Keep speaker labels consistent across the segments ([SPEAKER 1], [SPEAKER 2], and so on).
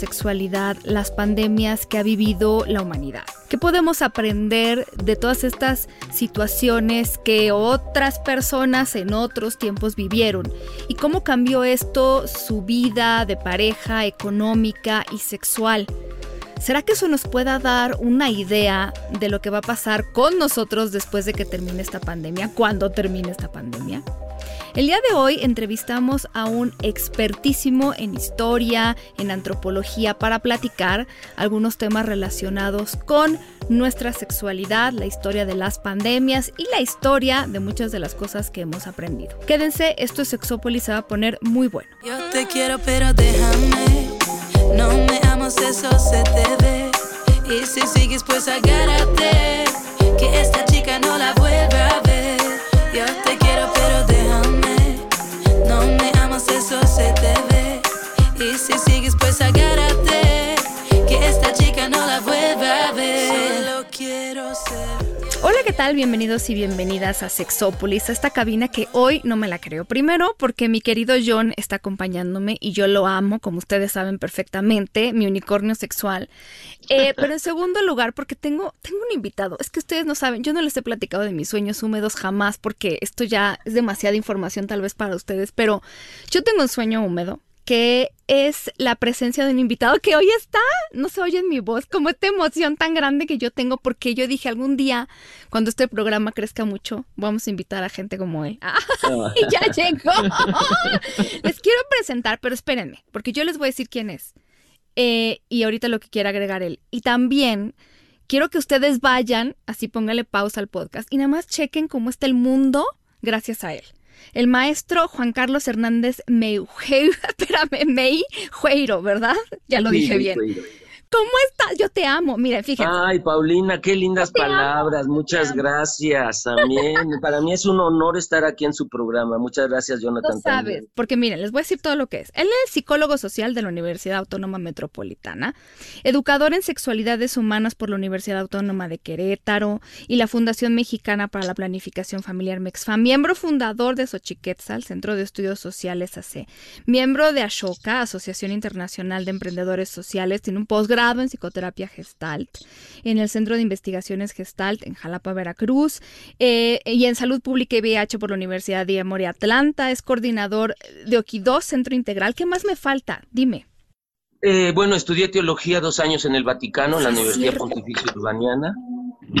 [SPEAKER 1] Sexualidad las pandemias que ha vivido la humanidad? ¿Qué podemos aprender de todas estas situaciones que otras personas en otros tiempos vivieron? ¿Y cómo cambió esto su vida de pareja, económica y sexual? ¿Será que eso nos pueda dar una idea de lo que va a pasar con nosotros después de que termine esta pandemia? ¿Cuándo termine esta pandemia? El día de hoy entrevistamos a un expertísimo en historia, en antropología, para platicar algunos temas relacionados con nuestra sexualidad, la historia de las pandemias y la historia de muchas de las cosas que hemos aprendido. Quédense, esto es Sexópolis, se va a poner muy bueno.
[SPEAKER 2] Yo te quiero, pero déjame. No me amas, eso se te ve. Y si sigues, pues agárrate. Que esta chica no la vuelva
[SPEAKER 1] Hola, ¿qué tal? Bienvenidos y bienvenidas a Sexópolis, a esta cabina que hoy no me la creo. Primero, porque mi querido John está acompañándome y yo lo amo, como ustedes saben perfectamente, mi unicornio sexual. Eh, pero en segundo lugar, porque tengo, tengo un invitado. Es que ustedes no saben, yo no les he platicado de mis sueños húmedos jamás, porque esto ya es demasiada información tal vez para ustedes, pero yo tengo un sueño húmedo que es la presencia de un invitado que hoy está, no se oye en mi voz, como esta emoción tan grande que yo tengo porque yo dije algún día, cuando este programa crezca mucho, vamos a invitar a gente como él. Ah, y ya llegó. les quiero presentar, pero espérenme, porque yo les voy a decir quién es. Eh, y ahorita lo que quiera agregar él. Y también quiero que ustedes vayan, así póngale pausa al podcast y nada más chequen cómo está el mundo gracias a él el maestro Juan Carlos Hernández Meijeiro, espérame, Meijeiro, ¿verdad? Ya lo dije bien. ¿Cómo estás? Yo te amo. Mira, fíjate.
[SPEAKER 3] Ay, Paulina, qué lindas palabras. Muchas gracias. También, para mí es un honor estar aquí en su programa. Muchas gracias, Jonathan.
[SPEAKER 1] No sabes, porque miren, les voy a decir todo lo que es. Él es psicólogo social de la Universidad Autónoma Metropolitana, educador en sexualidades humanas por la Universidad Autónoma de Querétaro y la Fundación Mexicana para la Planificación Familiar MEXFAM, miembro fundador de Xochiquetzal, Centro de Estudios Sociales AC, miembro de Ashoka, Asociación Internacional de Emprendedores Sociales, tiene un posgrado en psicoterapia Gestalt en el Centro de Investigaciones Gestalt en Jalapa, Veracruz, eh, y en Salud Pública y VIH por la Universidad de Emory Atlanta. Es coordinador de Oquidó Centro Integral. ¿Qué más me falta? Dime.
[SPEAKER 3] Eh, bueno, estudié teología dos años en el Vaticano, en la Universidad Pontificia Urbaniana.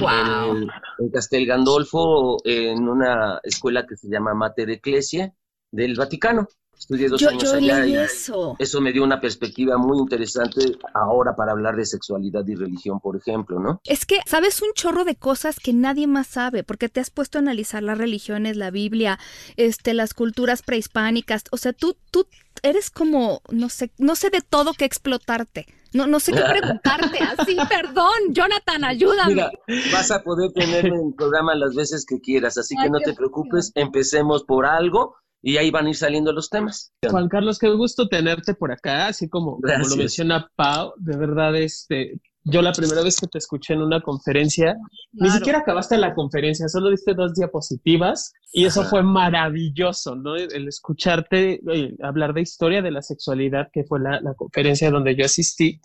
[SPEAKER 1] Wow.
[SPEAKER 3] En, en, Castel Gandolfo, en una escuela que se llama Mater Ecclesia del Vaticano. Estudié dos años allá y
[SPEAKER 1] eso.
[SPEAKER 3] eso me dio una perspectiva muy interesante ahora para hablar de sexualidad y religión, por ejemplo, ¿no?
[SPEAKER 1] Es que sabes un chorro de cosas que nadie más sabe, porque te has puesto a analizar las religiones, la Biblia, este, las culturas prehispánicas, o sea, tú, tú eres como, no sé, no sé de todo que explotarte. No, no sé qué preguntarte así, perdón, Jonathan, ayúdame.
[SPEAKER 3] Mira, vas a poder tenerme en el programa las veces que quieras, así que no te preocupes, empecemos por algo y ahí van a ir saliendo los temas.
[SPEAKER 4] Juan Carlos, qué gusto tenerte por acá, así como, lo menciona Pau, de verdad, este, yo la primera vez que te escuché en una conferencia, ni siquiera acabaste la conferencia, solo diste dos diapositivas y eso fue maravilloso, ¿no? El escucharte eh, hablar de historia de la sexualidad, que fue la, conferencia donde yo asistí,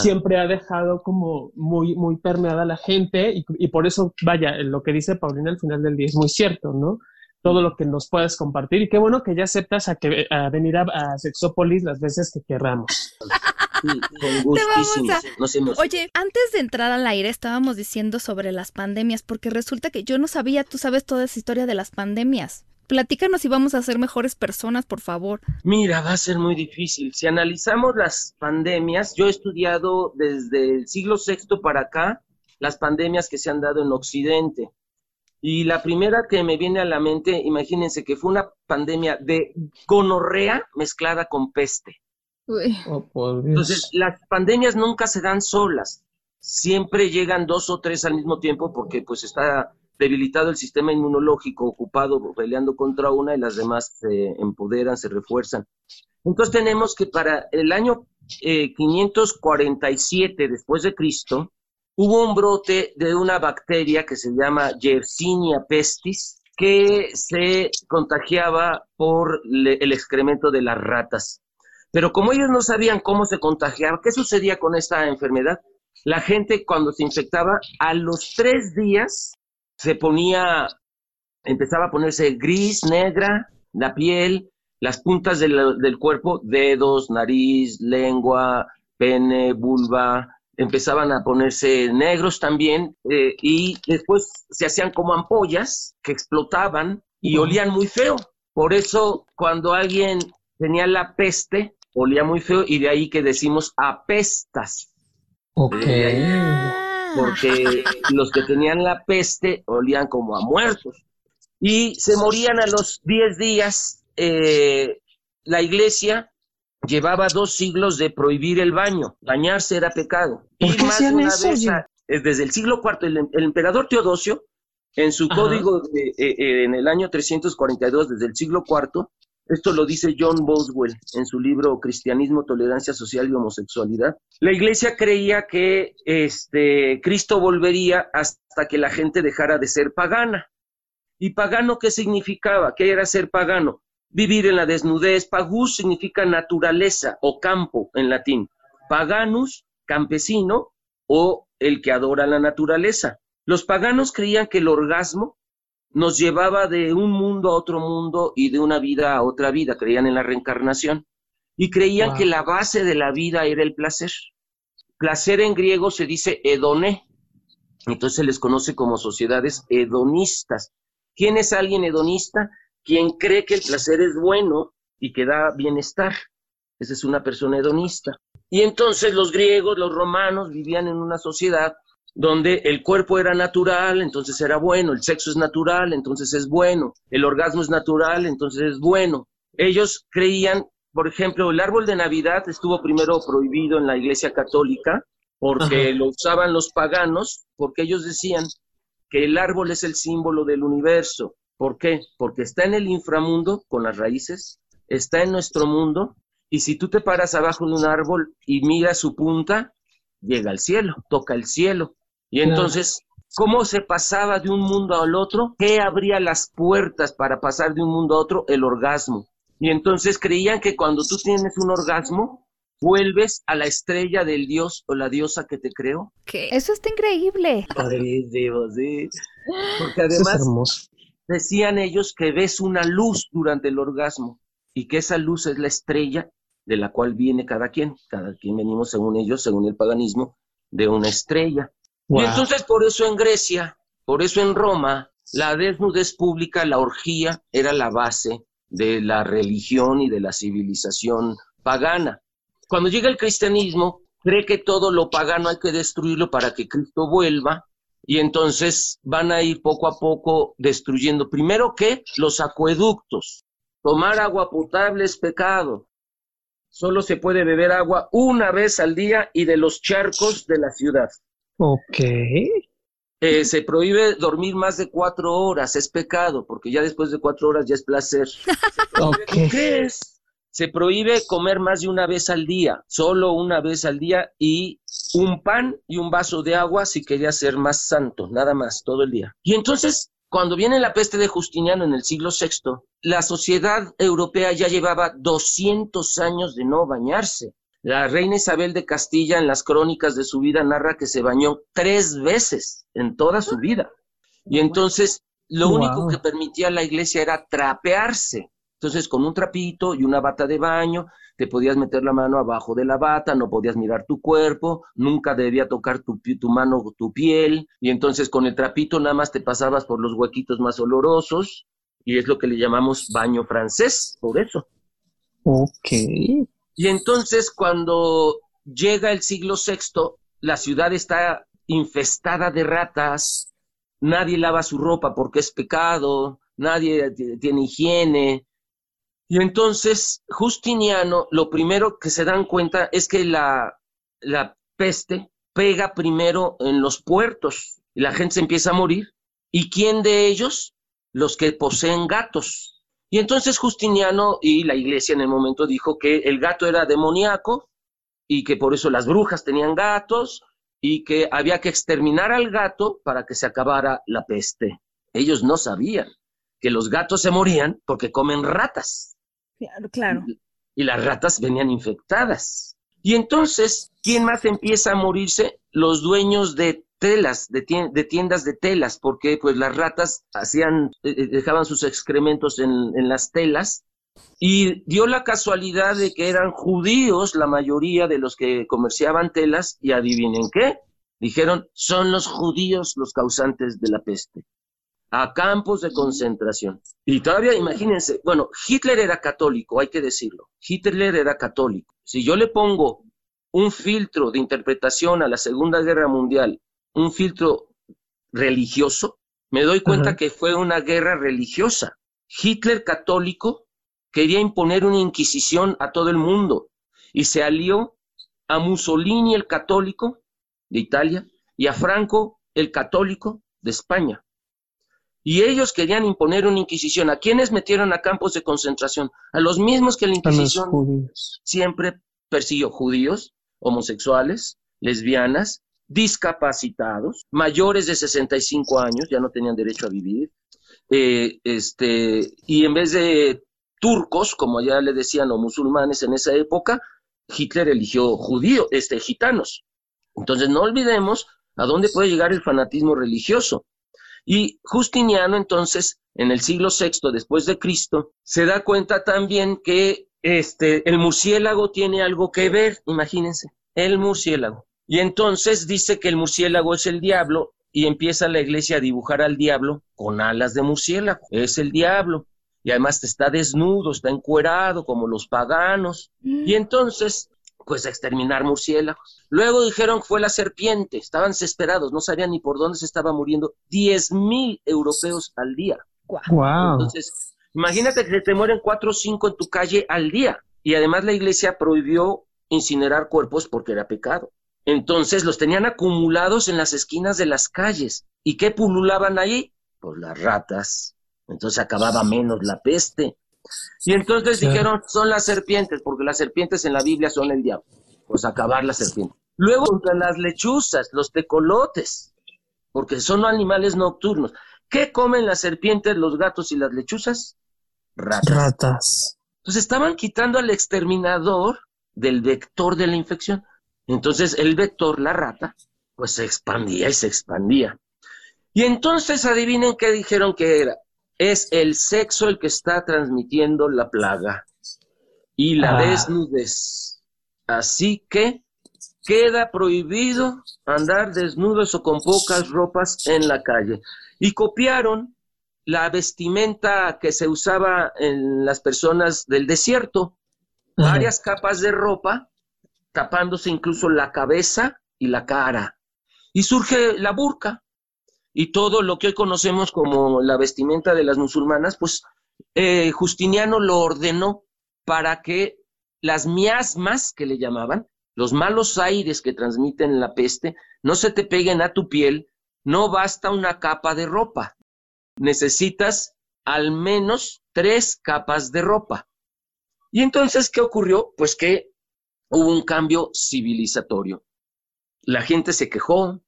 [SPEAKER 4] siempre ha dejado como muy, muy permeada la gente y, y, por eso, vaya, lo que dice Paulina al final del día es muy cierto, ¿no? Todo lo que nos puedes compartir y qué bueno que ya aceptas a, que, a venir a, Sexópolis las veces que querramos.
[SPEAKER 1] Oye, antes de entrar al aire estábamos diciendo sobre las pandemias, porque resulta que yo no sabía, tú sabes toda esa historia de las pandemias. Platícanos si vamos a ser mejores personas, por favor.
[SPEAKER 3] Mira, va a ser muy difícil. Si analizamos las pandemias, yo he estudiado desde el siglo VI para acá las pandemias que se han dado en Occidente. Y la primera que me viene a la mente, imagínense que fue una pandemia de gonorrea mezclada con peste.
[SPEAKER 4] Oh,
[SPEAKER 3] Entonces, las pandemias nunca se dan solas, siempre llegan dos o tres al mismo tiempo porque pues está debilitado el sistema inmunológico, ocupado peleando contra una y las demás se empoderan, se refuerzan. Entonces tenemos que para el año 547 eh, después de Cristo, hubo un brote de una bacteria que se llama Yersinia pestis, que se contagiaba por el excremento de las ratas. Pero como ellos no sabían cómo se contagiaba, ¿qué sucedía con esta enfermedad? La gente cuando se infectaba, a los tres días se ponía, empezaba a ponerse gris, negra, la piel, las puntas del, cuerpo, dedos, nariz, lengua, pene, vulva, empezaban a ponerse negros también eh, y después se hacían como ampollas que explotaban y olían muy feo. Por eso cuando alguien tenía la peste, olía muy feo y de ahí que decimos apestas.
[SPEAKER 4] Ok.
[SPEAKER 3] Porque los que tenían la peste olían como a muertos. Y se morían a los 10 días. Eh, la iglesia llevaba dos siglos de prohibir el baño. Bañarse era pecado.
[SPEAKER 4] y más de una vez,
[SPEAKER 3] desde el siglo IV, el, emperador Teodosio, en su código eh, eh, en el año 342, desde el siglo IV, esto lo dice John Boswell en su libro Cristianismo, Tolerancia Social y Homosexualidad. La iglesia creía que este, Cristo volvería hasta que la gente dejara de ser pagana. ¿Y pagano qué significaba? ¿Qué era ser pagano? Vivir en la desnudez. Pagus significa naturaleza o campo en latín. Paganus, campesino o el que adora la naturaleza. Los paganos creían que el orgasmo nos llevaba de un mundo a otro mundo y de una vida a otra vida. Creían en la reencarnación y creían que la base de la vida era el placer. Placer en griego se dice hedoné, entonces se les conoce como sociedades hedonistas. ¿Quién es alguien hedonista? Quien cree que el placer es bueno y que da bienestar. Esa es una persona hedonista. Y entonces los griegos, los romanos vivían en una sociedad donde el cuerpo era natural, entonces era bueno, el sexo es natural, entonces es bueno, el orgasmo es natural, entonces es bueno. Ellos creían, por ejemplo, el árbol de Navidad estuvo primero prohibido en la Iglesia Católica porque lo usaban los paganos, porque ellos decían que el árbol es el símbolo del universo. ¿Por qué? Porque está en el inframundo con las raíces, está en nuestro mundo, y si tú te paras abajo de un árbol y miras su punta, llega al cielo, toca el cielo. Y entonces, ¿cómo se pasaba de un mundo al otro? ¿Qué abría las puertas para pasar de un mundo a otro? El orgasmo. Y entonces creían que cuando tú tienes un orgasmo, vuelves a la estrella del dios o la diosa que te creó.
[SPEAKER 1] ¿Qué? Eso está increíble.
[SPEAKER 3] sí. Porque además decían ellos que ves una luz durante el orgasmo y que esa luz es la estrella de la cual viene cada quien. Cada quien venimos, según ellos, según el paganismo, de una estrella. Y entonces por eso en Grecia, por eso en Roma, la desnudez pública, la orgía, era la base de la religión y de la civilización pagana. Cuando llega el cristianismo, cree que todo lo pagano hay que destruirlo para que Cristo vuelva, y entonces van a ir poco a poco destruyendo. Primero que los acueductos. Tomar agua potable es pecado. Solo se puede beber agua una vez al día y de los charcos de la ciudad.
[SPEAKER 4] Ok.
[SPEAKER 3] Eh, se prohíbe dormir más de cuatro horas, es pecado, porque ya después de cuatro horas ya es placer. ¿Qué es? Se prohíbe comer más de una vez al día, solo una vez al día y un pan y un vaso de agua si quería ser más santo, nada más, todo el día. Y entonces, cuando viene la peste de Justiniano en el siglo VI, la sociedad europea ya llevaba 200 años de no bañarse. La reina Isabel de Castilla en las crónicas de su vida narra que se bañó tres veces en toda su vida. Y entonces lo único que permitía la iglesia era trapearse. Entonces con un trapito y una bata de baño te podías meter la mano abajo de la bata, no podías mirar tu cuerpo, nunca debía tocar tu, tu mano tu piel. Y entonces con el trapito nada más te pasabas por los huequitos más olorosos y es lo que le llamamos baño francés, por eso.
[SPEAKER 4] Ok.
[SPEAKER 3] Y entonces cuando llega el siglo VI, la ciudad está infestada de ratas, nadie lava su ropa porque es pecado, nadie tiene higiene. Y entonces Justiniano, lo primero que se dan cuenta es que la, la peste pega primero en los puertos y la gente se empieza a morir. ¿Y quién de ellos? Los que poseen gatos. Y entonces Justiniano y la iglesia en el momento dijo que el gato era demoníaco y que por eso las brujas tenían gatos y que había que exterminar al gato para que se acabara la peste. Ellos no sabían que los gatos se morían porque comen ratas.
[SPEAKER 1] Claro, claro.
[SPEAKER 3] Y, las ratas venían infectadas. Y entonces, ¿quién más empieza a morirse? Los dueños de telas, de, tiendas de telas, porque pues las ratas hacían, eh, eh, dejaban sus excrementos en, en las telas y dio la casualidad de que eran judíos la mayoría de los que comerciaban telas y adivinen qué, dijeron, son los judíos los causantes de la peste, a campos de concentración. Y todavía imagínense, bueno, Hitler era católico, hay que decirlo, Hitler era católico. Si yo le pongo un filtro de interpretación a la Segunda Guerra Mundial, un filtro religioso, me doy cuenta que fue una guerra religiosa. Hitler católico quería imponer una inquisición a todo el mundo y se alió a Mussolini el católico de Italia y a Franco el católico de España. Y ellos querían imponer una inquisición. ¿A quiénes metieron a campos de concentración? A los mismos que la inquisición siempre persiguió judíos, homosexuales, lesbianas, discapacitados, mayores de 65 años, ya no tenían derecho a vivir, eh, este, y en vez de turcos, como ya le decían, o musulmanes en esa época, Hitler eligió judíos, este, gitanos. Entonces no olvidemos a dónde puede llegar el fanatismo religioso. Y Justiniano entonces, en el siglo VI después de Cristo, se da cuenta también que este, el murciélago tiene algo que ver, imagínense, el murciélago. Y entonces dice que el murciélago es el diablo y empieza la iglesia a dibujar al diablo con alas de murciélago. Es el diablo y además está desnudo, está encuerado como los paganos. Y mm. entonces, pues a exterminar murciélagos. Luego dijeron que fue la serpiente, estaban desesperados, no sabían ni por dónde se estaba muriendo. Diez mil europeos al día.
[SPEAKER 4] Wow.
[SPEAKER 3] Entonces, imagínate que te mueren cuatro o cinco en tu calle al día. Y además la iglesia prohibió incinerar cuerpos porque era pecado. Entonces los tenían acumulados en las esquinas de las calles. ¿Y qué pululaban ahí? Pues las ratas, entonces acababa menos la peste. Y entonces dijeron, son las serpientes, porque las serpientes en la Biblia son el diablo. Pues acabar las serpientes. Luego contra las lechuzas, los tecolotes, porque son animales nocturnos. ¿Qué comen las serpientes, los gatos y las lechuzas?
[SPEAKER 4] Ratas. Ratas.
[SPEAKER 3] Entonces estaban quitando al exterminador del vector de la infección. Entonces el vector, la rata, pues se expandía y se expandía. Y entonces adivinen qué dijeron que era es el sexo el que está transmitiendo la plaga y la ah. desnudez. Así que queda prohibido andar desnudos o con pocas ropas en la calle. Y copiaron la vestimenta que se usaba en las personas del desierto, varias capas de ropa, tapándose incluso la cabeza y la cara. Y surge la burka, y todo lo que hoy conocemos como la vestimenta de las musulmanas, pues eh, Justiniano lo ordenó para que las miasmas que le llamaban, los malos aires que transmiten la peste, no se te peguen a tu piel, no basta una capa de ropa, necesitas al menos tres capas de ropa. Y entonces, ¿qué ocurrió? Pues que hubo un cambio civilizatorio. La gente se quejó,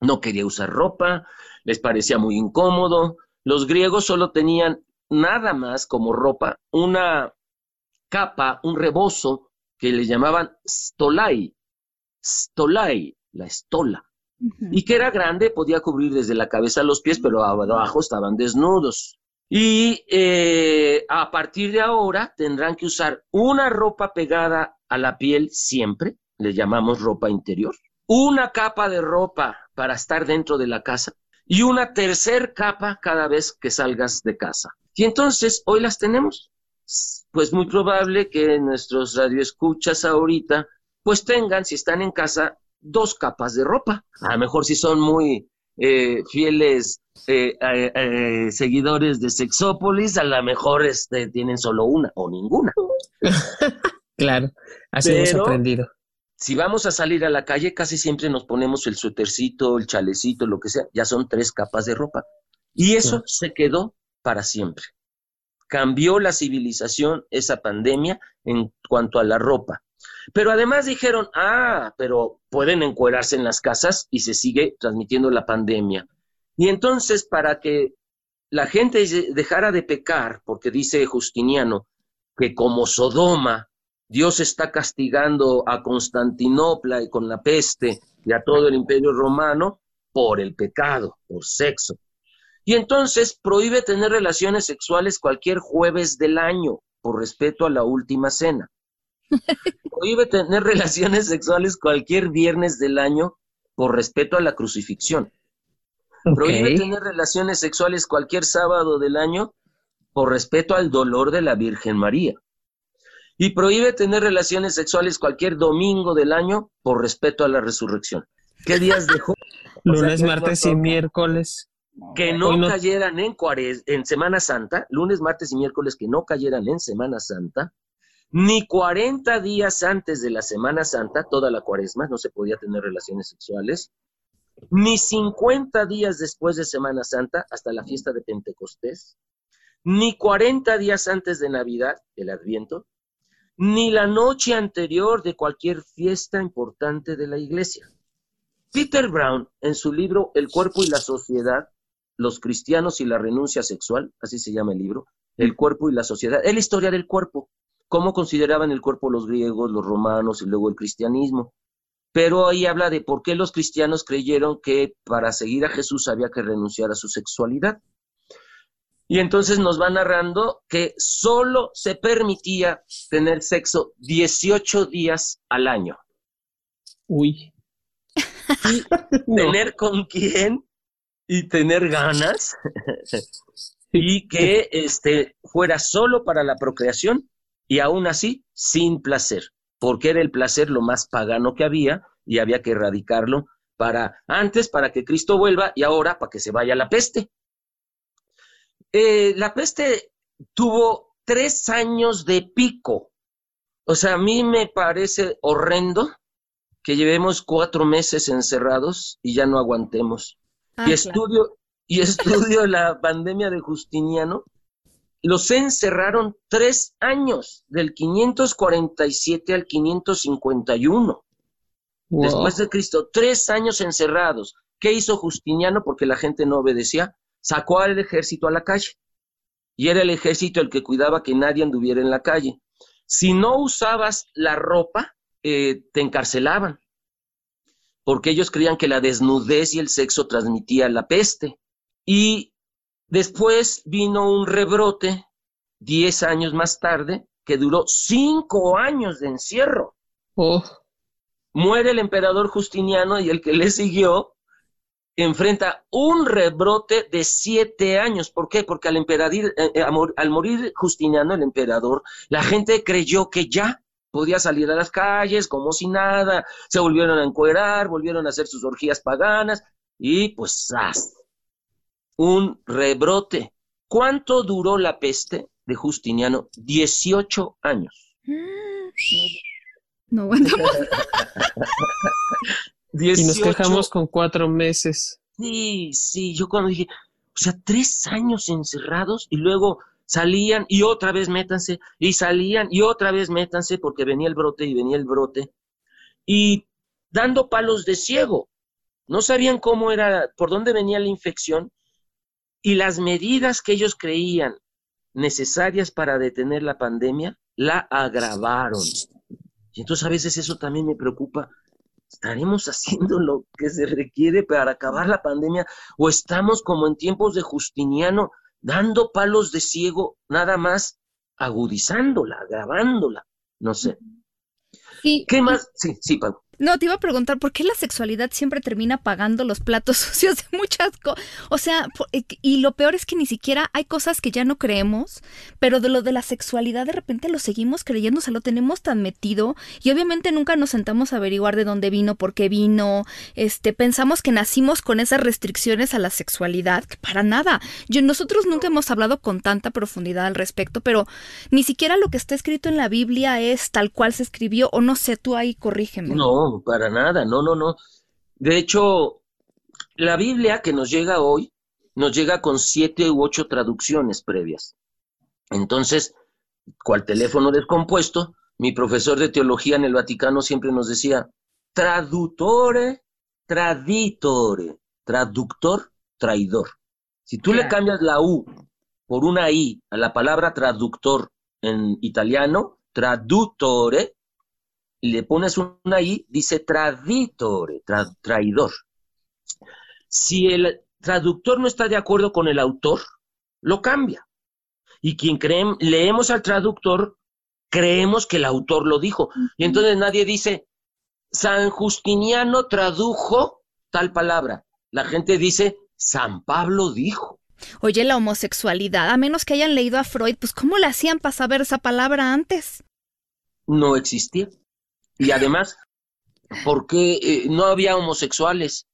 [SPEAKER 3] no quería usar ropa, les parecía muy incómodo. Los griegos solo tenían nada más como ropa una capa, un rebozo que le llamaban stolai, stolai, la estola, y que era grande, podía cubrir desde la cabeza a los pies, pero abajo estaban desnudos. Y eh, a partir de ahora tendrán que usar una ropa pegada a la piel siempre, le llamamos ropa interior, una capa de ropa para estar dentro de la casa y una tercer capa cada vez que salgas de casa. Y entonces, hoy las tenemos. Pues muy probable que nuestros radioescuchas ahorita, pues tengan, si están en casa, dos capas de ropa. A lo mejor si son muy eh, fieles eh, eh, seguidores de Sexópolis, a lo mejor este, tienen solo una o ninguna.
[SPEAKER 4] claro, así hemos aprendido
[SPEAKER 3] si vamos a salir a la calle, casi siempre nos ponemos el suétercito, el chalecito, lo que sea, ya son tres capas de ropa. Y eso se quedó para siempre. Cambió la civilización esa pandemia en cuanto a la ropa. Pero además dijeron, ah, pero pueden encuerarse en las casas y se sigue transmitiendo la pandemia. Y entonces, para que la gente dejara de pecar, porque dice Justiniano que como Sodoma, Dios está castigando a Constantinopla y con la peste y a todo el imperio romano por el pecado, por sexo. Y entonces prohíbe tener relaciones sexuales cualquier jueves del año, por respeto a la última cena. Prohíbe tener relaciones sexuales cualquier viernes del año, por respeto a la crucifixión. Prohíbe tener relaciones sexuales cualquier sábado del año, por respeto al dolor de la Virgen María. Y prohíbe tener relaciones sexuales cualquier domingo del año, por respeto a la resurrección. ¿Qué días dejó?
[SPEAKER 4] Lunes, martes y miércoles
[SPEAKER 3] que no, cayeran en, en Semana Santa, lunes, martes y miércoles que no cayeran en Semana Santa, ni 40 días antes de la Semana Santa, toda la cuaresma, no se podía tener relaciones sexuales, ni 50 días después de Semana Santa, hasta la fiesta de Pentecostés, ni 40 días antes de Navidad, el Adviento, ni la noche anterior de cualquier fiesta importante de la iglesia. Peter Brown, en su libro El cuerpo y la sociedad, los cristianos y la renuncia sexual, así se llama el libro, el cuerpo y la sociedad, es la historia del cuerpo, cómo consideraban el cuerpo los griegos, los romanos y luego el cristianismo. Pero ahí habla de por qué los cristianos creyeron que para seguir a Jesús había que renunciar a su sexualidad. Y entonces nos va narrando que solo se permitía tener sexo 18 días al año.
[SPEAKER 4] Uy.
[SPEAKER 3] Y tener con quién y tener ganas y que este, fuera solo para la procreación y aún así sin placer, porque era el placer lo más pagano que había y había que erradicarlo para antes, para que Cristo vuelva y ahora para que se vaya la peste. Eh, la peste tuvo tres años de pico. O sea, a mí me parece horrendo que llevemos cuatro meses encerrados y ya no aguantemos. Ah, y, estudio, y estudio la pandemia de Justiniano, los encerraron tres años, del 547 al 551, después de Cristo, tres años encerrados. ¿Qué hizo Justiniano? Porque la gente no obedecía, sacó al ejército a la calle. Y era el ejército el que cuidaba que nadie anduviera en la calle. Si no usabas la ropa, eh, te encarcelaban porque ellos creían que la desnudez y el sexo transmitía la peste. Y después vino un rebrote, diez años más tarde, que duró cinco años de encierro.
[SPEAKER 4] Oh.
[SPEAKER 3] Muere el emperador Justiniano y el que le siguió enfrenta un rebrote de siete años. ¿Por qué? Porque al, emperador, eh, eh, al morir Justiniano, el emperador, la gente creyó que ya podía salir a las calles como si nada, se volvieron a encuerar, volvieron a hacer sus orgías paganas y pues ¡zas! un rebrote. ¿Cuánto duró la peste de Justiniano? 18 años.
[SPEAKER 1] No,
[SPEAKER 4] Y nos quejamos con cuatro meses.
[SPEAKER 3] Sí, sí, yo cuando dije, o sea, tres años encerrados y luego salían y otra vez métanse, y salían y otra vez métanse porque venía el brote y venía el brote, y dando palos de ciego. No sabían cómo era, por dónde venía la infección, y las medidas que ellos creían necesarias para detener la pandemia, la agravaron. Y entonces a veces eso también me preocupa. ¿Estaremos haciendo lo que se requiere para acabar la pandemia? ¿O estamos como en tiempos de Justiniano, dando palos de ciego, nada más agudizándola, grabándola, no sé. ¿Qué más? Sí, sí, Pablo.
[SPEAKER 1] No, te iba a preguntar, ¿por qué la sexualidad siempre termina pagando los platos sucios de muchas cosas? O sea, eh, y lo peor es que ni siquiera hay cosas que ya no creemos, pero de lo de la sexualidad de repente lo seguimos creyendo, o sea, lo tenemos tan metido y obviamente nunca nos sentamos a averiguar de dónde vino, por qué vino, este, pensamos que nacimos con esas restricciones a la sexualidad, que para nada. Yo, nosotros nunca hemos hablado con tanta profundidad al respecto, pero ni siquiera lo que está escrito en la Biblia es tal cual se escribió, o no sé, tú ahí corrígeme.
[SPEAKER 3] No, para nada, no, no, no. De hecho, la Biblia que nos llega hoy nos llega con siete u ocho traducciones previas. Entonces, cual teléfono descompuesto, mi profesor de teología en el Vaticano siempre nos decía, traductore, traditore, traductor, traidor. Si tú le cambias la U por una I a la palabra traductor en italiano, le pones una I, dice traditore, traidor. Si el traductor no está de acuerdo con el autor, lo cambia. Y quien creen, leemos al traductor, creemos que el autor lo dijo. Y entonces nadie dice, San Justiniano tradujo tal palabra. La gente dice, San Pablo dijo.
[SPEAKER 1] Oye, la homosexualidad, a menos que hayan leído a Freud, pues ¿cómo le hacían para saber esa palabra antes?
[SPEAKER 3] No existía. Y además, porque eh, no había homosexuales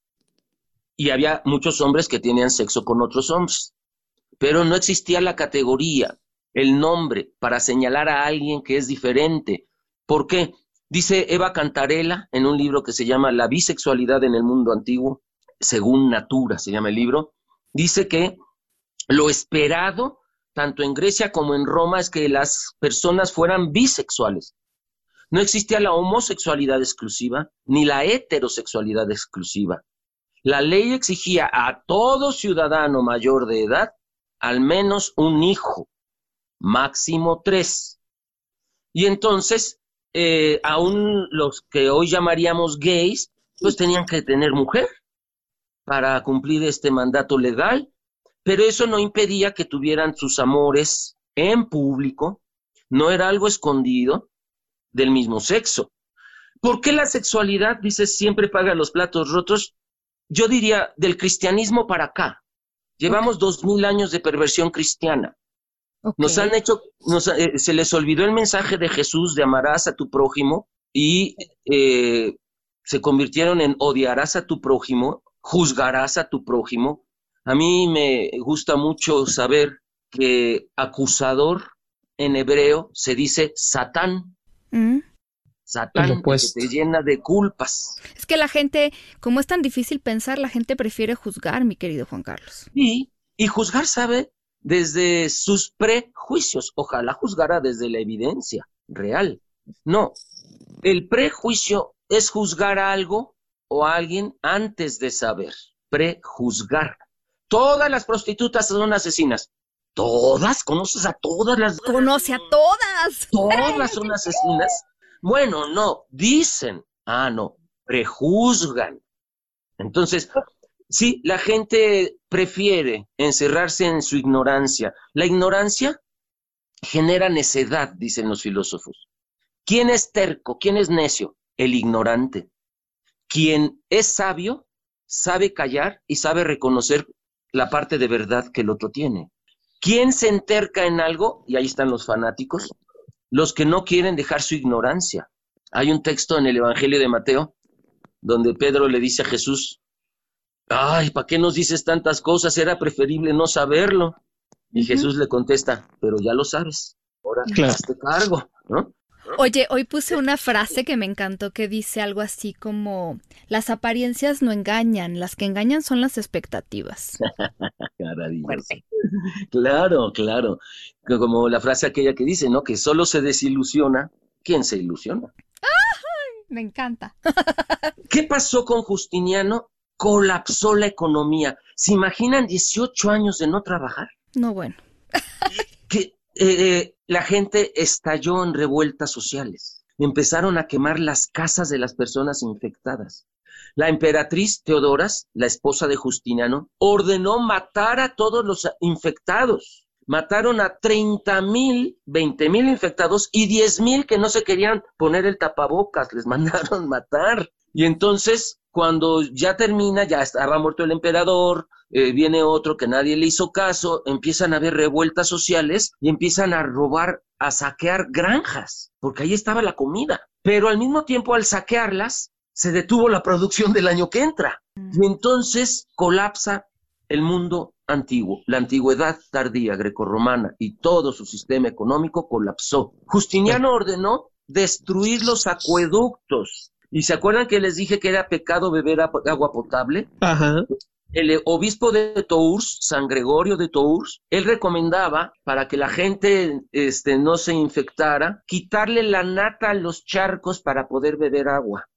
[SPEAKER 3] y había muchos hombres que tenían sexo con otros hombres, pero no existía la categoría, el nombre para señalar a alguien que es diferente. ¿Por qué? Dice Eva Cantarella en un libro que se llama La bisexualidad en el mundo antiguo, según Natura se llama el libro, dice que lo esperado tanto en Grecia como en Roma es que las personas fueran bisexuales. No existía la homosexualidad exclusiva ni la heterosexualidad exclusiva. La ley exigía a todo ciudadano mayor de edad al menos un hijo, máximo tres. Y entonces, eh, aún los que hoy llamaríamos gays, pues tenían que tener mujer para cumplir este mandato legal, pero eso no impedía que tuvieran sus amores en público, no era algo escondido, del mismo sexo. ¿Por qué la sexualidad, dices, siempre paga los platos rotos? Yo diría, del cristianismo para acá. Llevamos dos mil años de perversión cristiana. Nos han hecho, eh, se les olvidó el mensaje de Jesús de amarás a tu prójimo y eh, se convirtieron en odiarás a tu prójimo, juzgarás a tu prójimo. A mí me gusta mucho saber que acusador en hebreo se dice Satán. Mm. Satán que te llena de culpas.
[SPEAKER 1] Es que la gente, como es tan difícil pensar, la gente prefiere juzgar, mi querido Juan Carlos.
[SPEAKER 3] Sí, y juzgar sabe desde sus prejuicios. Ojalá juzgara desde la evidencia real. No, el prejuicio es juzgar a algo o a alguien antes de saber. Prejuzgar. Todas las prostitutas son asesinas. ¿Todas? ¿Conoces a todas las?
[SPEAKER 1] Conoce a todas.
[SPEAKER 3] ¿Todas son asesinas? Bueno, no, dicen. Ah, no, prejuzgan. Entonces, sí, la gente prefiere encerrarse en su ignorancia. La ignorancia genera necedad, dicen los filósofos. ¿Quién es terco? ¿Quién es necio? El ignorante. Quien es sabio sabe callar y sabe reconocer la parte de verdad que el otro tiene. ¿Quién se enterca en algo? Y ahí están los fanáticos, los que no quieren dejar su ignorancia. Hay un texto en el Evangelio de Mateo donde Pedro le dice a Jesús, ay, ¿para qué nos dices tantas cosas? Era preferible no saberlo. Y Jesús le contesta, pero ya lo sabes, ahora claro. hazte cargo, ¿no?
[SPEAKER 1] Oye, hoy puse una frase que me encantó que dice algo así como, las apariencias no engañan, las que engañan son las expectativas.
[SPEAKER 3] claro, claro. Como la frase aquella que dice, ¿no? Que solo se desilusiona quien se ilusiona.
[SPEAKER 1] ¡Ay! Me encanta.
[SPEAKER 3] ¿Qué pasó con Justiniano? Colapsó la economía. ¿Se imaginan 18 años de no trabajar?
[SPEAKER 1] No, bueno.
[SPEAKER 3] que eh, la gente estalló en revueltas sociales. Empezaron a quemar las casas de las personas infectadas. La emperatriz Teodoras, la esposa de Justiniano, ordenó matar a todos los infectados. mataron a 30 mil, 20 mil infectados y 10 mil que no se querían poner el tapabocas, les mandaron matar. Y entonces, cuando ya termina, ya estaba muerto el emperador, eh, viene otro que nadie le hizo caso, empiezan a haber revueltas sociales y empiezan a robar, a saquear granjas, porque ahí estaba la comida. Pero al mismo tiempo, al saquearlas, se detuvo la producción del año que entra. Y entonces colapsa el mundo antiguo, la antigüedad tardía grecorromana y todo su sistema económico colapsó. Justiniano ordenó destruir los acueductos. ¿Y se acuerdan que les dije que era pecado beber agua potable?
[SPEAKER 4] Ajá
[SPEAKER 3] el obispo de Tours, San Gregorio de Tours, él recomendaba para que la gente este, no se infectara, quitarle la nata a los charcos para poder beber agua.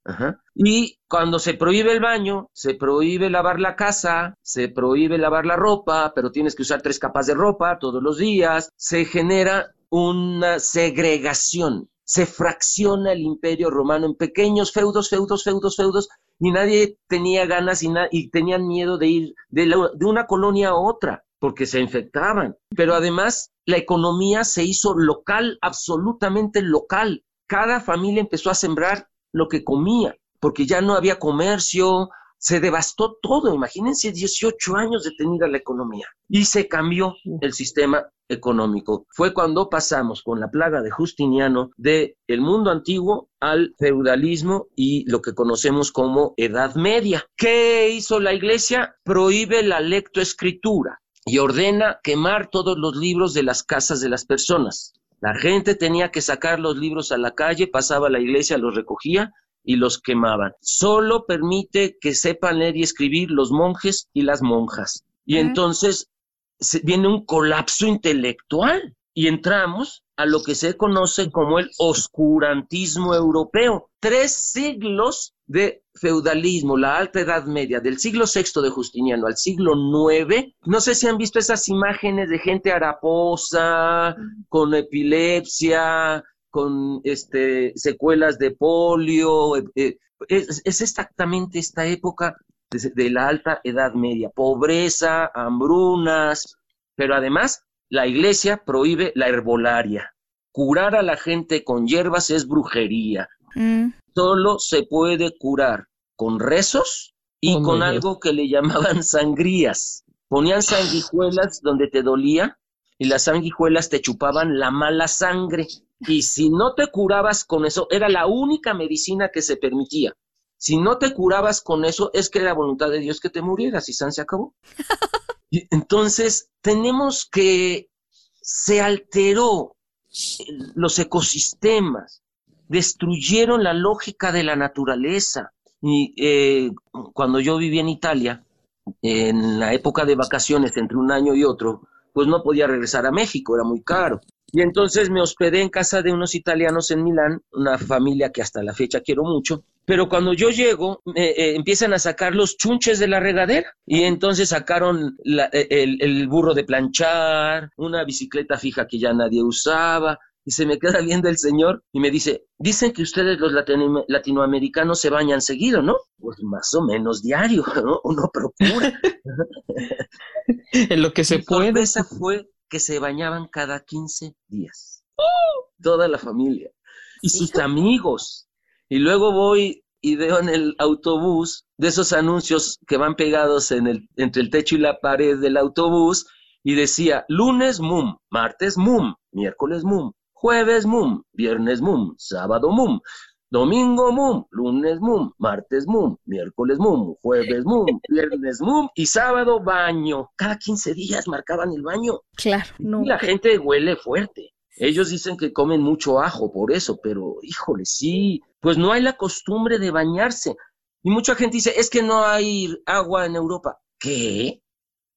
[SPEAKER 3] Y cuando se prohíbe el baño, se prohíbe lavar la casa, se prohíbe lavar la ropa, pero tienes que usar tres capas de ropa todos los días, se genera una segregación se fracciona el imperio romano en pequeños feudos, feudos, feudos, feudos, y nadie tenía ganas y, y tenían miedo de ir de, de una colonia a otra porque se infectaban. Pero además la economía se hizo local, absolutamente local. Cada familia empezó a sembrar lo que comía, porque ya no había comercio, se devastó todo. Imagínense 18 años detenida la economía y se cambió el sistema económico. Fue cuando pasamos con la plaga de Justiniano de el mundo antiguo al feudalismo y lo que conocemos como Edad Media. ¿Qué hizo la iglesia? Prohíbe la lectoescritura y ordena quemar todos los libros de las casas de las personas. La gente tenía que sacar los libros a la calle, pasaba a la iglesia, los recogía y los quemaban. Solo permite que sepan leer y escribir los monjes y las monjas. Y entonces viene un colapso intelectual y entramos a lo que se conoce como el oscurantismo europeo. Tres siglos de feudalismo, la alta edad media, del siglo VI de Justiniano al siglo IX. No sé si han visto esas imágenes de gente haraposa, con epilepsia, con este, secuelas de polio. Eh, eh, es, es, exactamente esta época de, la alta edad media, pobreza, hambrunas, pero además la iglesia prohíbe la herbolaria. Curar a la gente con hierbas es brujería. Mm. Solo se puede curar con rezos y con algo que le llamaban sangrías. Ponían sanguijuelas donde te dolía y las sanguijuelas te chupaban la mala sangre. Y si no te curabas con eso, era la única medicina que se permitía. Si no te curabas con eso, es que era voluntad de Dios que te murieras y San se acabó. Y entonces, tenemos que se alteró los ecosistemas, destruyeron la lógica de la naturaleza. Y eh, cuando yo vivía en Italia, en la época de vacaciones entre un año y otro, pues no podía regresar a México, era muy caro. Y entonces me hospedé en casa de unos italianos en Milán, una familia que hasta la fecha quiero mucho, pero cuando yo llego, eh, empiezan a sacar los chunches de la regadera y entonces sacaron e, el, el, burro de planchar, una bicicleta fija que ya nadie usaba. Y se me queda viendo el señor y me dice, dicen que ustedes los latinoamericanos se bañan seguido, ¿no? Pues más o menos diario, ¿no? Uno procura.
[SPEAKER 4] en lo que se puede.
[SPEAKER 3] Esa fue que se bañaban cada 15 días. Toda la familia. Y sus amigos. Y luego voy y veo en el autobús de esos anuncios que van pegados en el, entre el techo y la pared del autobús y decía lunes mum, martes mum, miércoles mum, jueves mum, viernes mum, sábado mum. Domingo mum, lunes mum, martes mum, miércoles mum, jueves mum, viernes mum y sábado baño. Cada 15 días marcaban el baño.
[SPEAKER 1] Claro, no.
[SPEAKER 3] Y la gente huele fuerte. Ellos dicen que comen mucho ajo por eso, pero híjole, sí, pues no hay la costumbre de bañarse. Y mucha gente dice, es que no hay agua en Europa. ¿Qué?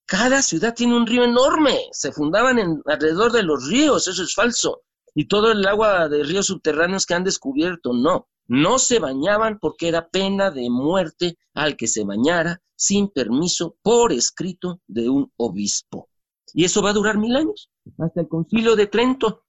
[SPEAKER 3] Cada ciudad tiene un río enorme. Se fundaban en, alrededor de los ríos, eso es falso y todo el agua de ríos subterráneos que han descubierto, no. No se bañaban porque era pena de muerte al que se bañara sin permiso por escrito de un obispo. Y eso va a durar mil años, hasta el concilio de Trento,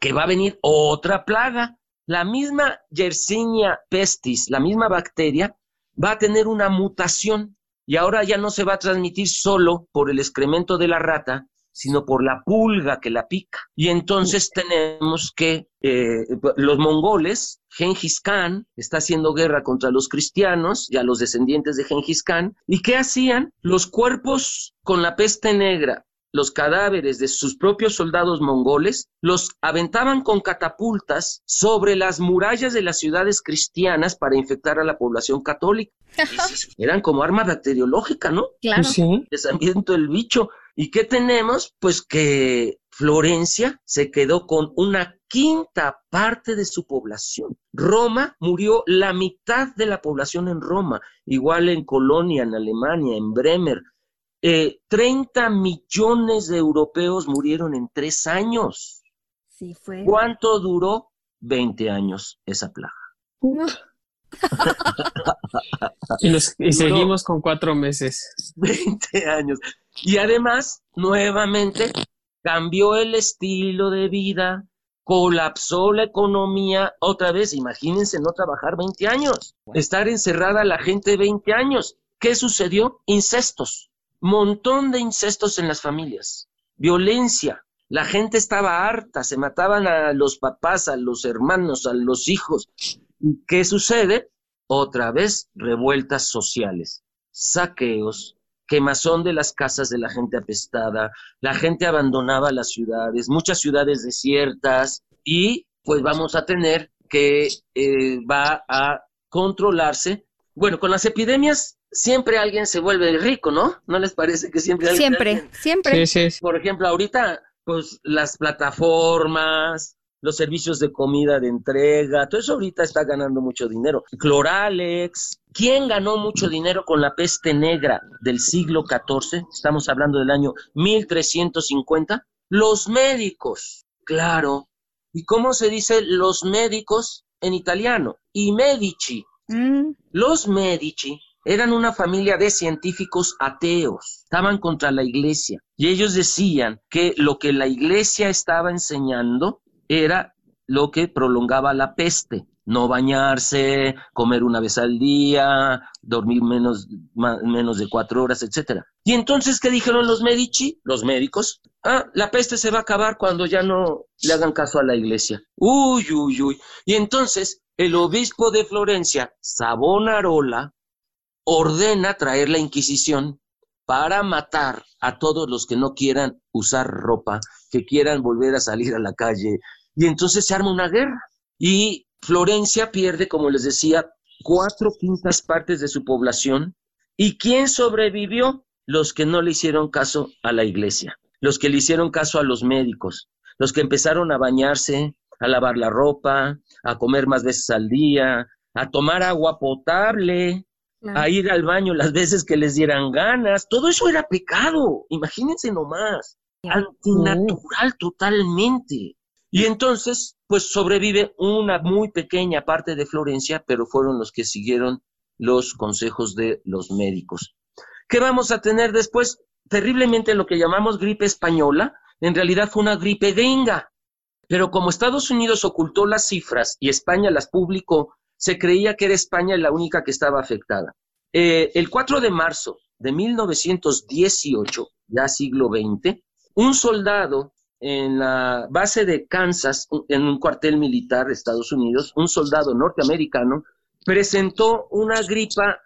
[SPEAKER 3] que va a venir otra plaga. La misma Yersinia pestis, la misma bacteria, va a tener una mutación y ahora ya no se va a transmitir solo por el excremento de la rata, sino por la pulga que la pica. Y entonces tenemos que eh, los mongoles, Genghis Khan está haciendo guerra contra los cristianos y a los descendientes de Genghis Khan. ¿Y qué hacían? Los cuerpos con la peste negra los cadáveres de sus propios soldados mongoles, los aventaban con catapultas sobre las murallas de las ciudades cristianas para infectar a la población católica. Eran como arma bacteriológica, ¿no?
[SPEAKER 1] Claro. Sí.
[SPEAKER 3] Desamiento el bicho. ¿Y qué tenemos? Pues que Florencia se quedó con una quinta parte de su población. Roma murió la mitad de la población en Roma, igual en Colonia, en Alemania, en Bremer. Eh, 30 millones de europeos murieron en tres años.
[SPEAKER 1] Sí, fue.
[SPEAKER 3] ¿Cuánto duró? 20 años esa plaga.
[SPEAKER 4] y, seguimos con cuatro meses.
[SPEAKER 3] 20 años. Y además, nuevamente, cambió el estilo de vida, colapsó la economía otra vez. Imagínense no trabajar 20 años, estar encerrada la gente 20 años. ¿Qué sucedió? Incestos, montón de incestos en las familias, violencia. La gente estaba harta, se mataban a los papás, a los hermanos, a los hijos. ¿Qué sucede? Otra vez revueltas sociales, saqueos, quemazón de las casas de la gente apestada, la gente abandonaba las ciudades, muchas ciudades desiertas y pues vamos a tener que eh, va a controlarse. Bueno, con las epidemias siempre alguien se vuelve rico, ¿no? ¿No les parece que siempre alguien...
[SPEAKER 1] Siempre, siempre.
[SPEAKER 4] Sí, sí.
[SPEAKER 3] Por ejemplo, ahorita, pues las plataformas, los servicios de comida de entrega, todo eso ahorita está ganando mucho dinero. Cloralex, ¿quién ganó mucho dinero con la peste negra del siglo XIV? Estamos hablando del año 1350. Los médicos, claro. ¿Y cómo se dice los médicos en italiano? I medici. Mm. Los medici eran una familia de científicos ateos, estaban contra la iglesia y ellos decían que lo que la iglesia estaba enseñando era lo que prolongaba la peste. No bañarse, comer una vez al día, dormir menos, menos de cuatro horas, etcétera. Y entonces, ¿qué dijeron los medici, los médicos? Ah, la peste se va a acabar cuando ya no le hagan caso a la iglesia. Uy, uy, uy. Y entonces, el obispo de Florencia, Savonarola, ordena traer la Inquisición para matar a todos los que no quieran usar ropa, que quieran volver a salir a la calle, y entonces se arma una guerra. Y Florencia pierde, como les decía, cuatro quintas partes de su población. ¿Y quién sobrevivió? Los que no le hicieron caso a la iglesia, los que le hicieron caso a los médicos, los que empezaron a bañarse, a lavar la ropa, a comer más veces al día, a tomar agua potable, a ir al baño las veces que les dieran ganas. Todo eso era pecado, imagínense nomás, antinatural totalmente. Y entonces, pues sobrevive una muy pequeña parte de Florencia, pero fueron los que siguieron los consejos de los médicos. ¿Qué vamos a tener después? Terriblemente lo que llamamos gripe española, en realidad fue una gripe denga. Pero como Estados Unidos ocultó las cifras y España las publicó, se creía que era España la única que estaba afectada. Eh, el 4 de marzo de 1918, ya siglo XX, un soldado en la base de Kansas, en un cuartel militar de Estados Unidos, un soldado norteamericano presentó una gripa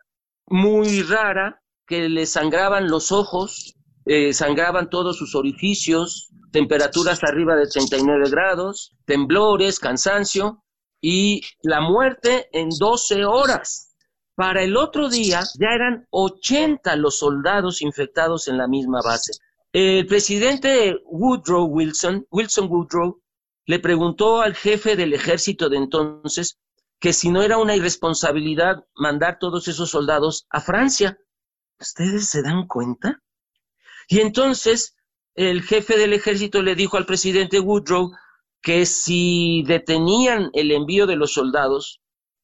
[SPEAKER 3] muy rara que le sangraban los ojos, eh, sangraban todos sus orificios, temperaturas arriba de 39 grados, temblores, cansancio y la muerte en 12 horas. Para el otro día ya eran 80 los soldados infectados en la misma base. El presidente Woodrow Wilson, Wilson Woodrow, le preguntó al jefe del ejército de entonces que si no era una irresponsabilidad mandar todos esos soldados a Francia. ¿Ustedes se dan cuenta? Y entonces el jefe del ejército le dijo al presidente Woodrow que si detenían el envío de los soldados,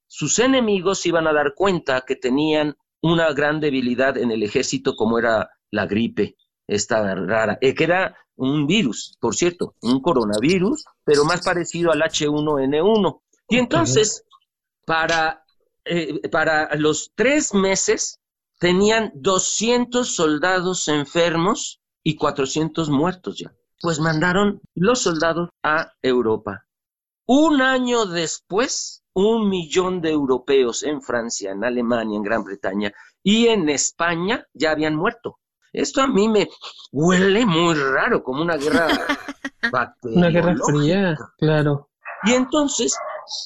[SPEAKER 3] sus enemigos iban a dar cuenta que tenían una gran debilidad en el ejército como era la gripe esta rara, eh, que era un virus, por cierto, un coronavirus, pero más parecido al H1N1. Y entonces, para, eh, para los tres meses, tenían 200 soldados enfermos y 400 muertos ya. Pues mandaron los soldados a Europa. Un año después, un millón de europeos en Francia, en Alemania, en Gran Bretaña y en España ya habían muerto. Esto a mí me huele muy raro, como una guerra
[SPEAKER 4] Una guerra fría, claro.
[SPEAKER 3] Y entonces,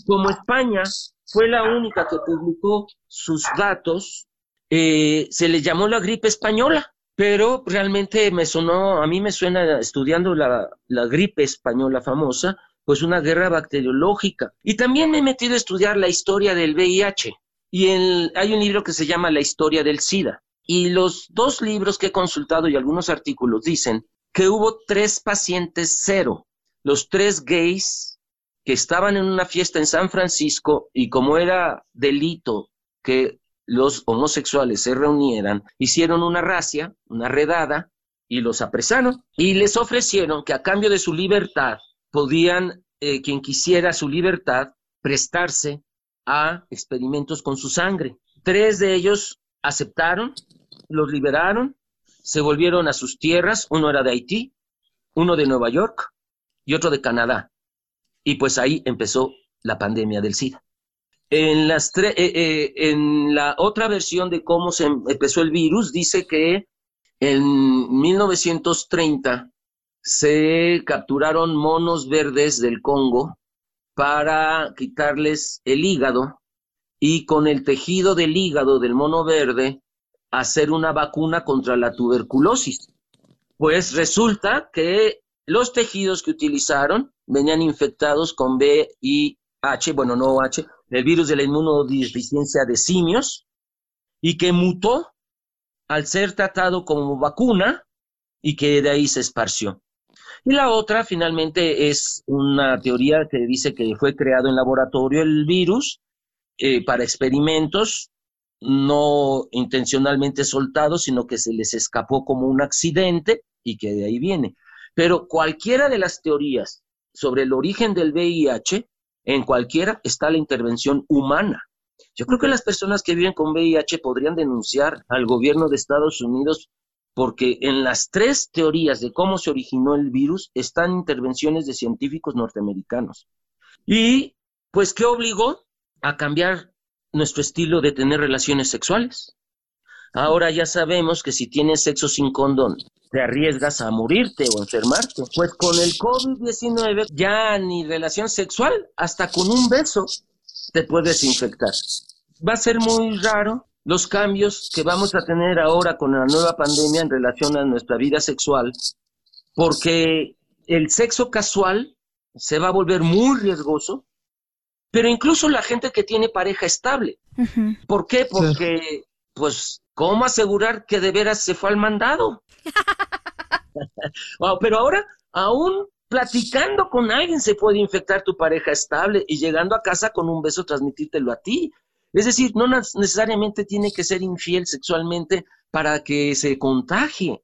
[SPEAKER 3] como España fue la única que publicó sus datos, eh, se le llamó la gripe española, pero realmente me sonó, a mí me suena estudiando la, la gripe española famosa, pues una guerra bacteriológica. Y también me he metido a estudiar la historia del VIH. Y hay un libro que se llama La historia del SIDA. Y los dos libros que he consultado y algunos artículos dicen que hubo tres pacientes cero, los tres gays que estaban en una fiesta en San Francisco y como era delito que los homosexuales se reunieran, hicieron una racia, una redada, y los apresaron y les ofrecieron que a cambio de su libertad podían, eh, quien quisiera su libertad, prestarse a experimentos con su sangre. Tres de ellos aceptaron, los liberaron, se volvieron a sus tierras, uno era de Haití, uno de Nueva York y otro de Canadá. Y pues ahí empezó la pandemia del SIDA. En, eh, eh, la otra versión de cómo se empezó el virus, dice que en 1930 se capturaron monos verdes del Congo para quitarles el hígado y con el tejido del hígado del mono verde hacer una vacuna contra la tuberculosis. Pues resulta que los tejidos que utilizaron venían infectados con VIH, bueno, no H, el virus de la inmunodeficiencia de simios, y que mutó al ser tratado como vacuna y que de ahí se esparció. Y la otra, finalmente, es una teoría que dice que fue creado en laboratorio el virus eh, para experimentos, no intencionalmente soltados, sino que se les escapó como un accidente y que de ahí viene. Pero cualquiera de las teorías sobre el origen del VIH, en cualquiera está la intervención humana. Yo creo que las personas que viven con VIH podrían denunciar al gobierno de Estados Unidos porque en las tres teorías de cómo se originó el virus están intervenciones de científicos norteamericanos. Y pues, ¿qué obligó a cambiar nuestro estilo de tener relaciones sexuales? Ahora ya sabemos que si tienes sexo sin condón, te arriesgas a morirte o enfermarte. Pues con el COVID-19 ya ni relación sexual, hasta con un beso te puedes infectar. Va a ser muy raro los cambios que vamos a tener ahora con la nueva pandemia en relación a nuestra vida sexual, porque el sexo casual se va a volver muy riesgoso, pero incluso la gente que tiene pareja estable. ¿Por qué? Porque, pues, ¿cómo asegurar que de veras se fue al mandado? pero ahora, aún platicando con alguien se puede infectar tu pareja estable y llegando a casa con un beso transmitírtelo a ti. Es decir, no necesariamente tiene que ser infiel sexualmente para que se contagie.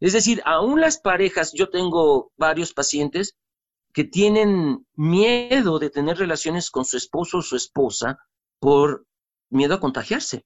[SPEAKER 3] Es decir, aún las parejas, yo tengo varios pacientes que tienen miedo de tener relaciones con su esposo o su esposa por miedo a contagiarse.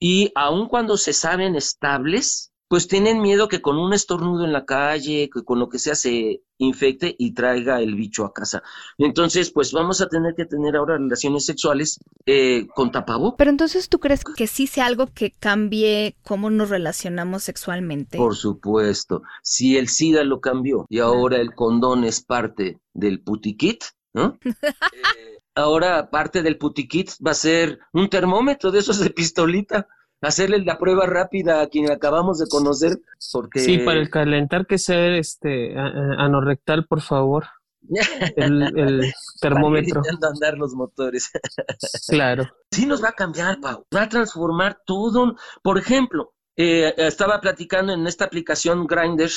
[SPEAKER 3] Y aun cuando se saben estables, pues tienen miedo que con un estornudo en la calle, que con lo que sea se infecte y traiga el bicho a casa. Entonces, pues vamos a tener que tener ahora relaciones sexuales eh, con tapabocas.
[SPEAKER 1] Pero entonces, ¿tú crees que sí sea algo que cambie cómo nos relacionamos sexualmente?
[SPEAKER 3] Por supuesto. Si el SIDA lo cambió y ahora el condón es parte del putiquit, ¿no? Eh, ahora parte del putiquit va a ser un termómetro de esos de pistolita hacerle la prueba rápida a quien acabamos de conocer, porque...
[SPEAKER 4] Sí, para el calentar que sea este anorrectal, por favor. El, el termómetro.
[SPEAKER 3] Para andar los motores.
[SPEAKER 4] claro.
[SPEAKER 3] Sí nos va a cambiar, Pau. Va a transformar todo. Por ejemplo, eh, estaba platicando en esta aplicación Grindr,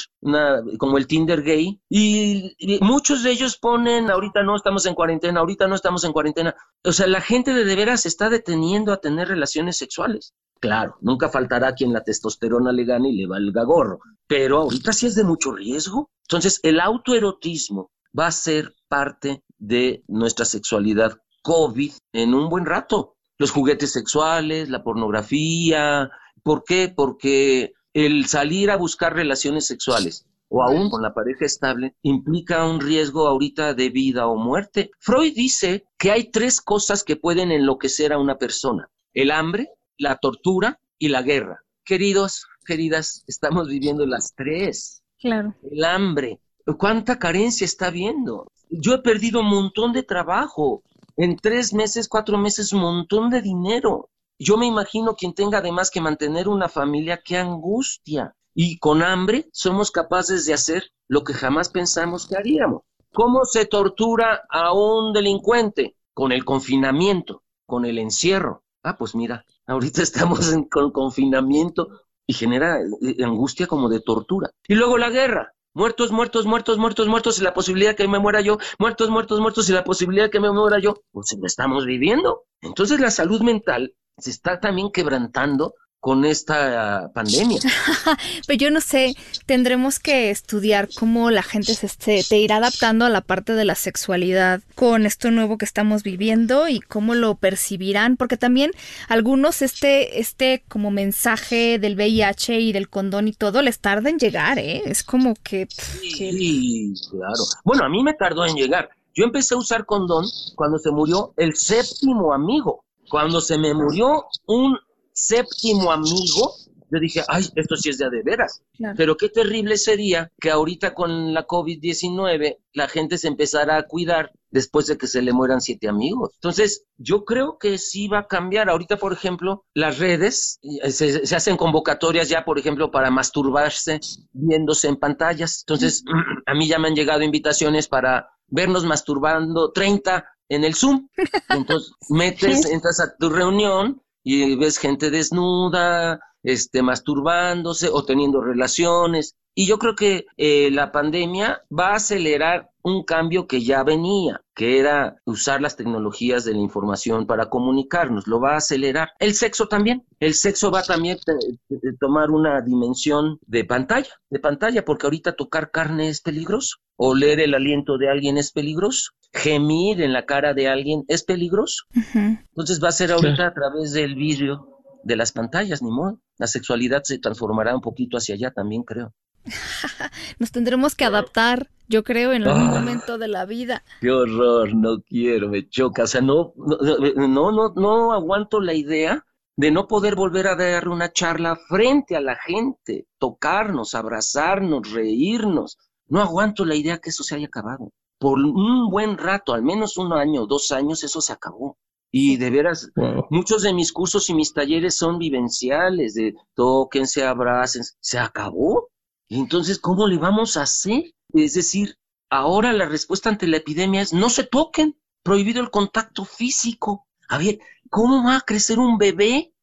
[SPEAKER 3] como el Tinder gay, y, y, muchos de ellos ponen, ahorita no estamos en cuarentena, ahorita no estamos en cuarentena. O sea, la gente de, de veras se está deteniendo a tener relaciones sexuales. Claro, nunca faltará quien la testosterona le gane y le valga gorro, pero ahorita sí es de mucho riesgo. Entonces, el autoerotismo va a ser parte de nuestra sexualidad COVID en un buen rato. Los juguetes sexuales, la pornografía. ¿Por qué? Porque el salir a buscar relaciones sexuales o aún con la pareja estable, implica un riesgo ahorita de vida o muerte. Freud dice que hay tres cosas que pueden enloquecer a una persona, el hambre, la tortura y la guerra. Queridos, queridas, estamos viviendo las tres.
[SPEAKER 1] Claro.
[SPEAKER 3] El hambre. ¿Cuánta carencia está viendo? Yo he perdido un montón de trabajo. En tres meses, cuatro meses, un montón de dinero. Yo me imagino quien tenga además que mantener una familia, qué angustia y con hambre somos capaces de hacer lo que jamás pensamos que haríamos. ¿Cómo se tortura a un delincuente? Con el confinamiento, con el encierro. Ah, pues mira, ahorita estamos en, con confinamiento y genera eh, angustia como de tortura. Y luego la guerra. Muertos, muertos, muertos, muertos, muertos y la posibilidad que me muera yo. Muertos, muertos, muertos y la posibilidad que me muera yo. Pues lo estamos viviendo. Entonces la salud mental se está también quebrantando con esta pandemia.
[SPEAKER 1] Pero yo no sé, tendremos que estudiar cómo la gente se, te irá adaptando a la parte de la sexualidad con esto nuevo que estamos viviendo y cómo lo percibirán, porque también algunos este, este como mensaje del VIH y del condón y todo les tarda en llegar, ¿eh? Es como que...
[SPEAKER 3] sí, claro. Bueno, a mí me tardó en llegar. Yo empecé a usar condón cuando se murió el séptimo amigo. Cuando se me murió un séptimo amigo, yo dije, ay, esto sí es de a de veras. Pero qué terrible sería que ahorita con la COVID-19 la gente se empezara a cuidar después de que se le mueran siete amigos. Entonces, yo creo que sí va a cambiar. Ahorita, por ejemplo, las redes eh, se, se hacen convocatorias ya, por ejemplo, para masturbarse viéndose en pantallas. Entonces, a mí ya me han llegado invitaciones para vernos masturbando 30 en el Zoom. Entonces, metes, entras a tu reunión y ves gente desnuda, este, masturbándose o teniendo relaciones. Y yo creo que eh, la pandemia va a acelerar un cambio que ya venía, que era usar las tecnologías de la información para comunicarnos, lo va a acelerar. El sexo también, el sexo va también a tomar una dimensión de pantalla, de pantalla, porque ahorita tocar carne es peligroso, oler el aliento de alguien es peligroso, gemir en la cara de alguien es peligroso. Entonces va a ser ahorita a través del vidrio de las pantallas, ni modo. La sexualidad se transformará un poquito hacia allá también, creo.
[SPEAKER 1] Nos tendremos que adaptar, yo creo, en algún ah. momento de la vida.
[SPEAKER 3] Qué horror, no quiero, me choca. O sea, no, no, no, no aguanto la idea de no poder volver a dar una charla frente a la gente, tocarnos, abrazarnos, reírnos. No aguanto la idea que eso se haya acabado. Por un buen rato, al menos un año, dos años, eso se acabó. Y de veras, muchos de mis cursos y mis talleres son vivenciales, de tóquense, abracen, se acabó. Y entonces, ¿cómo le vamos a hacer? Es decir, ahora la respuesta ante la epidemia es no se toquen, prohibido el contacto físico. A ver, ¿cómo va a crecer un bebé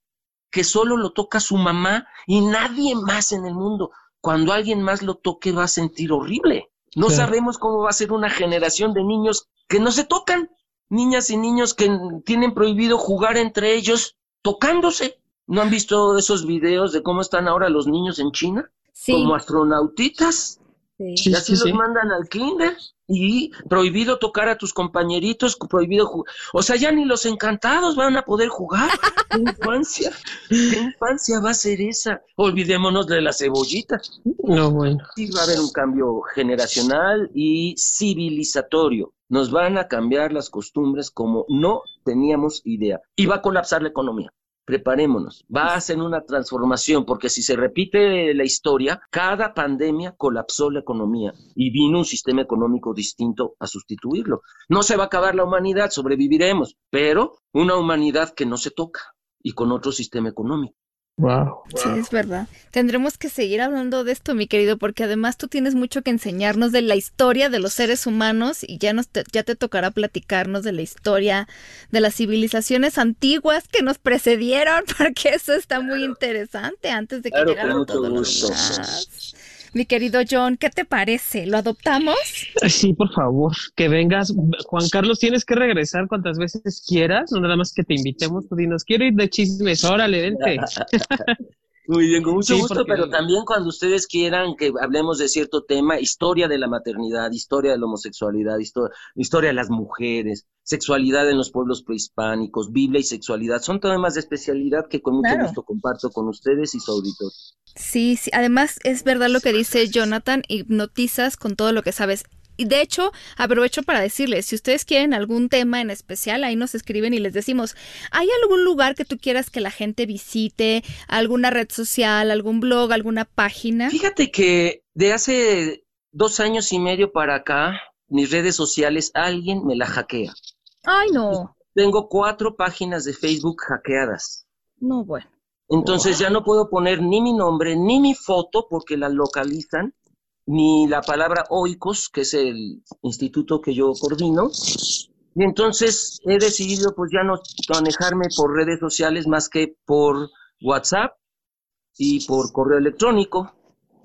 [SPEAKER 3] que solo lo toca su mamá y nadie más en el mundo? Cuando alguien más lo toque va a sentir horrible. No sabemos cómo va a ser una generación de niños que no se tocan niñas y niños que tienen prohibido jugar entre ellos tocándose. ¿No han visto esos videos de cómo están ahora los niños en China? Como astronautitas. Sí. Y así los mandan al kinder y prohibido tocar a tus compañeritos, prohibido jugar. O sea, ya ni los encantados van a poder jugar. ¿Qué infancia? ¿Qué infancia va a ser esa? Olvidémonos de la cebollita.
[SPEAKER 4] No, bueno.
[SPEAKER 3] Sí va a haber un cambio generacional y civilizatorio nos van a cambiar las costumbres como no teníamos idea. Y va a colapsar la economía. Preparémonos. Va a ser una transformación, porque si se repite la historia, cada pandemia colapsó la economía y vino un sistema económico distinto a sustituirlo. No se va a acabar la humanidad, sobreviviremos, pero una humanidad que no se toca y con otro sistema económico.
[SPEAKER 4] Wow.
[SPEAKER 1] Sí, es verdad. Tendremos que seguir hablando de esto, mi querido, porque además tú tienes mucho que enseñarnos de la historia de los seres humanos y ya nos te, ya te tocará platicarnos de la historia de las civilizaciones antiguas que nos precedieron, porque eso está muy interesante antes de que
[SPEAKER 3] claro,
[SPEAKER 1] llegaran todos los mi querido John, ¿qué te parece? ¿Lo adoptamos?
[SPEAKER 4] Sí, por favor, que vengas. Juan Carlos, tienes que regresar cuantas veces quieras, no nada más que te invitemos, tú dinos, quiero ir de chismes, órale, vente.
[SPEAKER 3] Muy bien, con mucho gusto, pero también cuando ustedes quieran que hablemos de cierto tema, historia de la maternidad, historia de la homosexualidad, historia de las mujeres, sexualidad en los pueblos prehispánicos, Biblia y sexualidad, son temas de especialidad que con mucho gusto comparto con ustedes y su auditorio.
[SPEAKER 1] Sí, sí, además es verdad lo que dice Jonathan, hipnotizas con todo lo que sabes. Y de hecho, aprovecho para decirles, si ustedes quieren algún tema en especial, ahí nos escriben y les decimos, ¿hay algún lugar que tú quieras que la gente visite? ¿Alguna red social, algún blog, alguna página?
[SPEAKER 3] Fíjate que de hace dos años y medio para acá, mis redes sociales, alguien me la hackea.
[SPEAKER 1] Ay, no.
[SPEAKER 3] Tengo cuatro páginas de Facebook hackeadas.
[SPEAKER 1] No, bueno.
[SPEAKER 3] Entonces ya no puedo poner ni mi nombre ni mi foto porque la localizan ni la palabra OICOS, que es el instituto que yo coordino. Y entonces he decidido pues ya no manejarme por redes sociales más que por WhatsApp y por correo electrónico.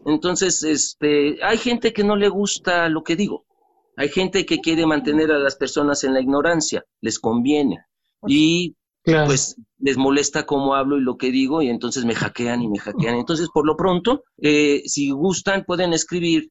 [SPEAKER 3] Entonces, este, hay gente que no le gusta lo que digo. Hay gente que quiere mantener a las personas en la ignorancia, les conviene. Y pues les molesta cómo hablo y lo que digo y entonces me hackean y me hackean. Entonces, por lo pronto, eh, si gustan, pueden escribir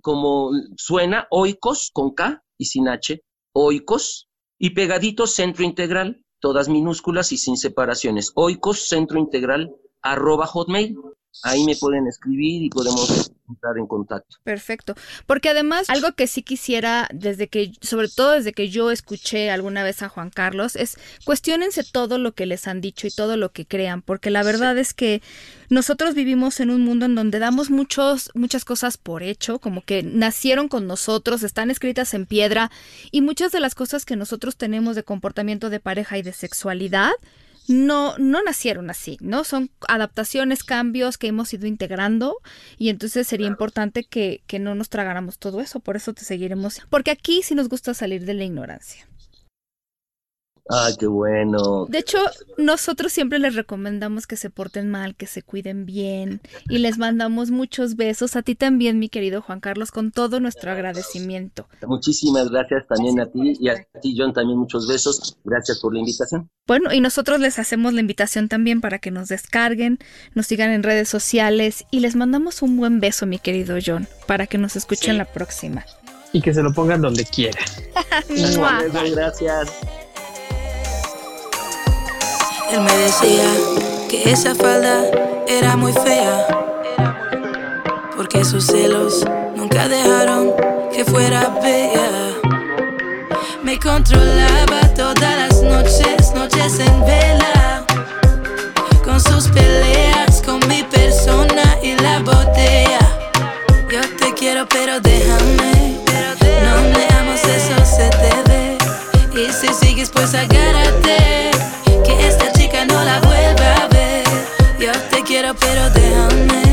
[SPEAKER 3] como suena, oikos con K y sin H, oikos, y pegadito centro integral, todas minúsculas y sin separaciones, oikos centro integral arroba hotmail. Ahí me pueden escribir y podemos entrar en contacto.
[SPEAKER 1] Perfecto. Porque además, algo que sí quisiera, desde que, sobre todo desde que yo escuché alguna vez a Juan Carlos, es cuestionense todo lo que les han dicho y todo lo que crean, porque la verdad es que nosotros vivimos en un mundo en donde damos muchos, muchas cosas por hecho, como que nacieron con nosotros, están escritas en piedra, y muchas de las cosas que nosotros tenemos de comportamiento de pareja y de sexualidad, no, no nacieron así, ¿no? Son adaptaciones, cambios que hemos ido integrando y entonces sería importante que, que no nos tragáramos todo eso, por eso te seguiremos, porque aquí sí nos gusta salir de la ignorancia.
[SPEAKER 3] Ah, qué bueno.
[SPEAKER 1] De hecho, nosotros siempre les recomendamos que se porten mal, que se cuiden bien y les mandamos muchos besos a ti también, mi querido Juan Carlos, con todo nuestro agradecimiento.
[SPEAKER 3] Muchísimas gracias también a ti y a ti, John, también muchos besos. Gracias por la invitación.
[SPEAKER 1] Bueno, y nosotros les hacemos la invitación también para que nos descarguen, nos sigan en redes sociales y les mandamos un buen beso, mi querido John, para que nos escuchen la próxima.
[SPEAKER 4] Y que se lo pongan donde quieran.
[SPEAKER 3] gracias.
[SPEAKER 2] Él me decía que esa falda era muy fea. Porque sus celos nunca dejaron que fuera bella. Me controlaba todas las noches, noches en vela. Con sus peleas, con mi persona y la botella. Yo te quiero, pero déjame. No me amos, eso se te ve. Y si sigues, pues haga pero déjame